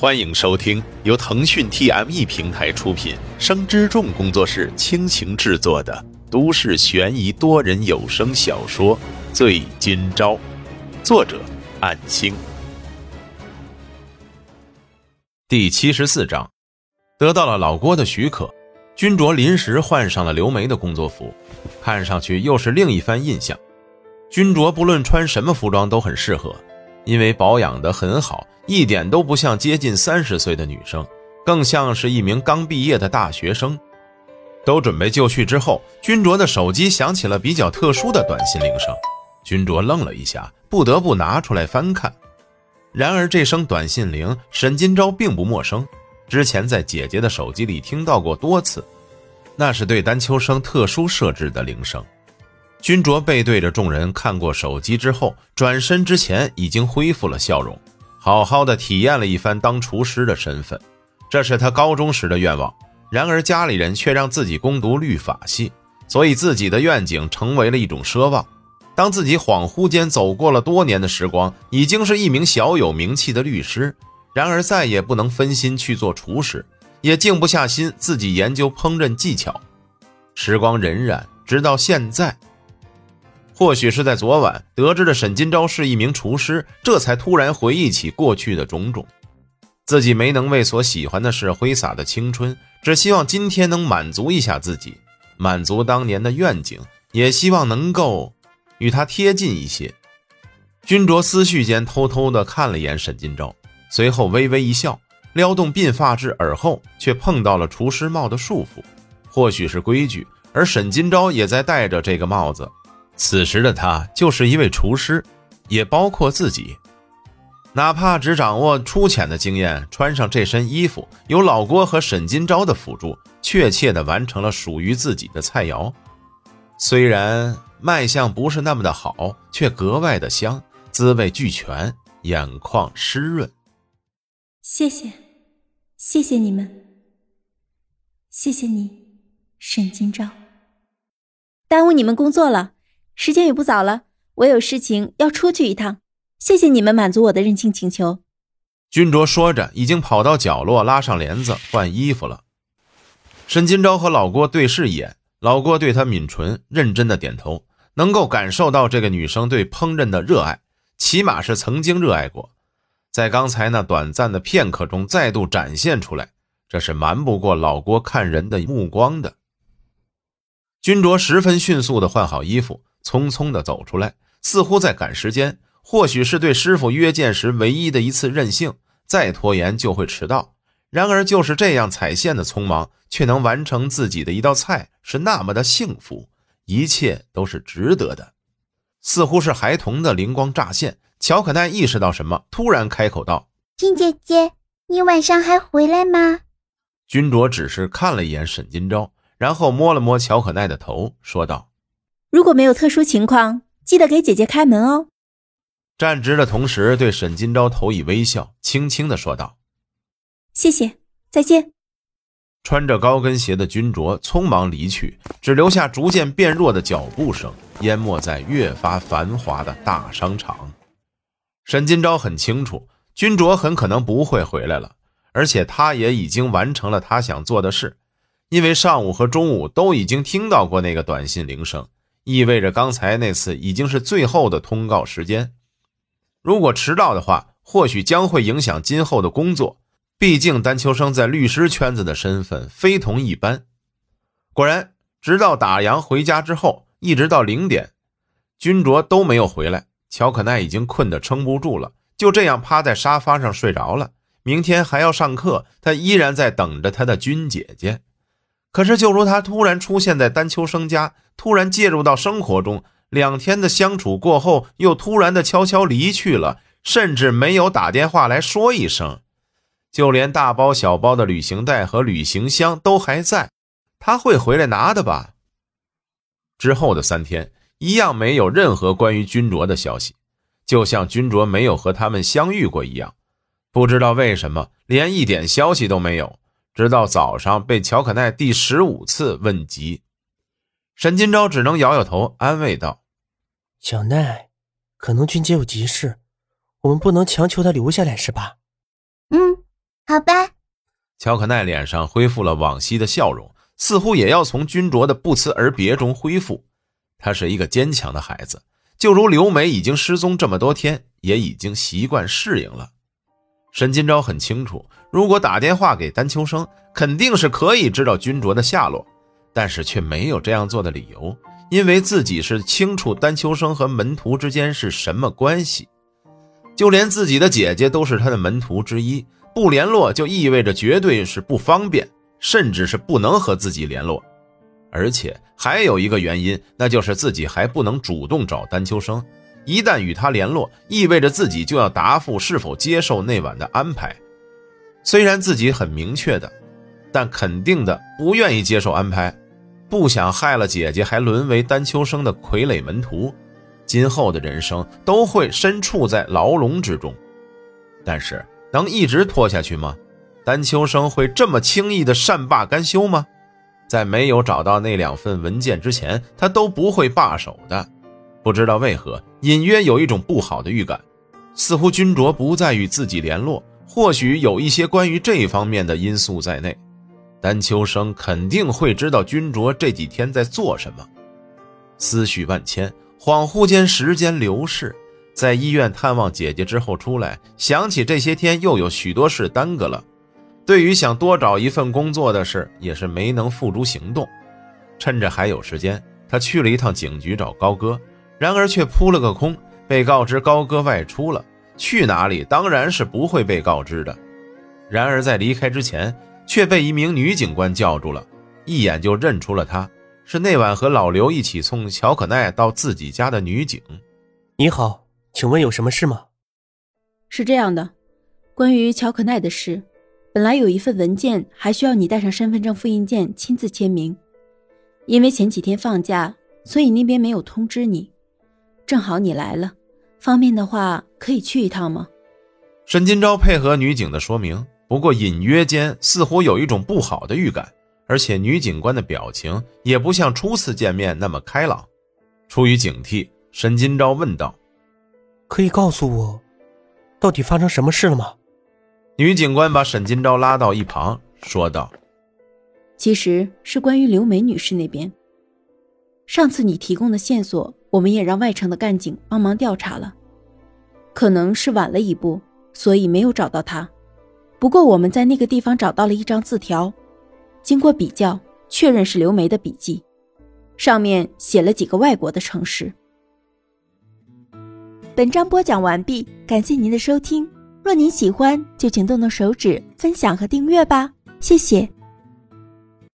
欢迎收听由腾讯 TME 平台出品、生之众工作室倾情制作的都市悬疑多人有声小说《醉今朝》，作者：暗星。第七十四章，得到了老郭的许可，君卓临时换上了刘梅的工作服，看上去又是另一番印象。君卓不论穿什么服装都很适合。因为保养得很好，一点都不像接近三十岁的女生，更像是一名刚毕业的大学生。都准备就绪之后，君卓的手机响起了比较特殊的短信铃声。君卓愣了一下，不得不拿出来翻看。然而这声短信铃，沈金钊并不陌生，之前在姐姐的手机里听到过多次，那是对丹秋生特殊设置的铃声。君卓背对着众人看过手机之后，转身之前已经恢复了笑容，好好的体验了一番当厨师的身份。这是他高中时的愿望，然而家里人却让自己攻读律法系，所以自己的愿景成为了一种奢望。当自己恍惚间走过了多年的时光，已经是一名小有名气的律师，然而再也不能分心去做厨师，也静不下心自己研究烹饪技巧。时光荏苒，直到现在。或许是在昨晚得知了沈金钊是一名厨师，这才突然回忆起过去的种种。自己没能为所喜欢的事挥洒的青春，只希望今天能满足一下自己，满足当年的愿景，也希望能够与他贴近一些。君卓思绪间偷偷地看了一眼沈金钊，随后微微一笑，撩动鬓发至耳后，却碰到了厨师帽的束缚。或许是规矩，而沈金钊也在戴着这个帽子。此时的他就是一位厨师，也包括自己。哪怕只掌握粗浅的经验，穿上这身衣服，有老郭和沈金钊的辅助，确切地完成了属于自己的菜肴。虽然卖相不是那么的好，却格外的香，滋味俱全，眼眶湿润。谢谢，谢谢你们，谢谢你，沈金钊。耽误你们工作了。时间也不早了，我有事情要出去一趟。谢谢你们满足我的任性请求。君卓说着，已经跑到角落拉上帘子换衣服了。沈金钊和老郭对视一眼，老郭对他抿唇，认真的点头，能够感受到这个女生对烹饪的热爱，起码是曾经热爱过，在刚才那短暂的片刻中再度展现出来，这是瞒不过老郭看人的目光的。君卓十分迅速的换好衣服。匆匆地走出来，似乎在赶时间。或许是对师傅约见时唯一的一次任性，再拖延就会迟到。然而，就是这样踩线的匆忙，却能完成自己的一道菜，是那么的幸福，一切都是值得的。似乎是孩童的灵光乍现，乔可奈意识到什么，突然开口道：“金姐姐，你晚上还回来吗？”君卓只是看了一眼沈金钊，然后摸了摸乔可奈的头，说道。如果没有特殊情况，记得给姐姐开门哦。站直的同时，对沈金钊投以微笑，轻轻的说道：“谢谢，再见。”穿着高跟鞋的君卓匆忙离去，只留下逐渐变弱的脚步声，淹没在越发繁华的大商场。沈金钊很清楚，君卓很可能不会回来了，而且他也已经完成了他想做的事，因为上午和中午都已经听到过那个短信铃声。意味着刚才那次已经是最后的通告时间。如果迟到的话，或许将会影响今后的工作。毕竟丹秋生在律师圈子的身份非同一般。果然，直到打烊回家之后，一直到零点，君卓都没有回来。乔可奈已经困得撑不住了，就这样趴在沙发上睡着了。明天还要上课，他依然在等着他的君姐姐。可是，就如他突然出现在丹秋生家。突然介入到生活中，两天的相处过后，又突然的悄悄离去了，甚至没有打电话来说一声，就连大包小包的旅行袋和旅行箱都还在，他会回来拿的吧？之后的三天，一样没有任何关于君卓的消息，就像君卓没有和他们相遇过一样，不知道为什么，连一点消息都没有，直到早上被乔可奈第十五次问及。沈金钊只能摇摇头，安慰道：“小奈，可能俊杰有急事，我们不能强求他留下来，是吧？”“嗯，好吧。乔可奈脸上恢复了往昔的笑容，似乎也要从君卓的不辞而别中恢复。他是一个坚强的孩子，就如刘梅已经失踪这么多天，也已经习惯适应了。沈金钊很清楚，如果打电话给丹秋生，肯定是可以知道君卓的下落，但是却没有这样做的理由，因为自己是清楚丹秋生和门徒之间是什么关系，就连自己的姐姐都是他的门徒之一。不联络就意味着绝对是不方便，甚至是不能和自己联络。而且还有一个原因，那就是自己还不能主动找丹秋生。一旦与他联络，意味着自己就要答复是否接受那晚的安排。虽然自己很明确的，但肯定的不愿意接受安排，不想害了姐姐，还沦为丹秋生的傀儡门徒，今后的人生都会身处在牢笼之中。但是。能一直拖下去吗？丹秋生会这么轻易的善罢甘休吗？在没有找到那两份文件之前，他都不会罢手的。不知道为何，隐约有一种不好的预感，似乎君卓不再与自己联络，或许有一些关于这方面的因素在内。丹秋生肯定会知道君卓这几天在做什么。思绪万千，恍惚间，时间流逝。在医院探望姐姐之后出来，想起这些天又有许多事耽搁了。对于想多找一份工作的事，也是没能付诸行动。趁着还有时间，他去了一趟警局找高歌，然而却扑了个空，被告知高歌外出了，去哪里当然是不会被告知的。然而在离开之前，却被一名女警官叫住了，一眼就认出了她，是那晚和老刘一起送乔可奈到自己家的女警。你好。请问有什么事吗？是这样的，关于乔可奈的事，本来有一份文件还需要你带上身份证复印件亲自签名，因为前几天放假，所以那边没有通知你。正好你来了，方便的话可以去一趟吗？沈金钊配合女警的说明，不过隐约间似乎有一种不好的预感，而且女警官的表情也不像初次见面那么开朗。出于警惕，沈金钊问道。可以告诉我，到底发生什么事了吗？女警官把沈金钊拉到一旁，说道：“其实是关于刘梅女士那边。上次你提供的线索，我们也让外城的干警帮忙调查了，可能是晚了一步，所以没有找到他。不过我们在那个地方找到了一张字条，经过比较，确认是刘梅的笔记，上面写了几个外国的城市。”本章播讲完毕，感谢您的收听。若您喜欢，就请动动手指分享和订阅吧，谢谢。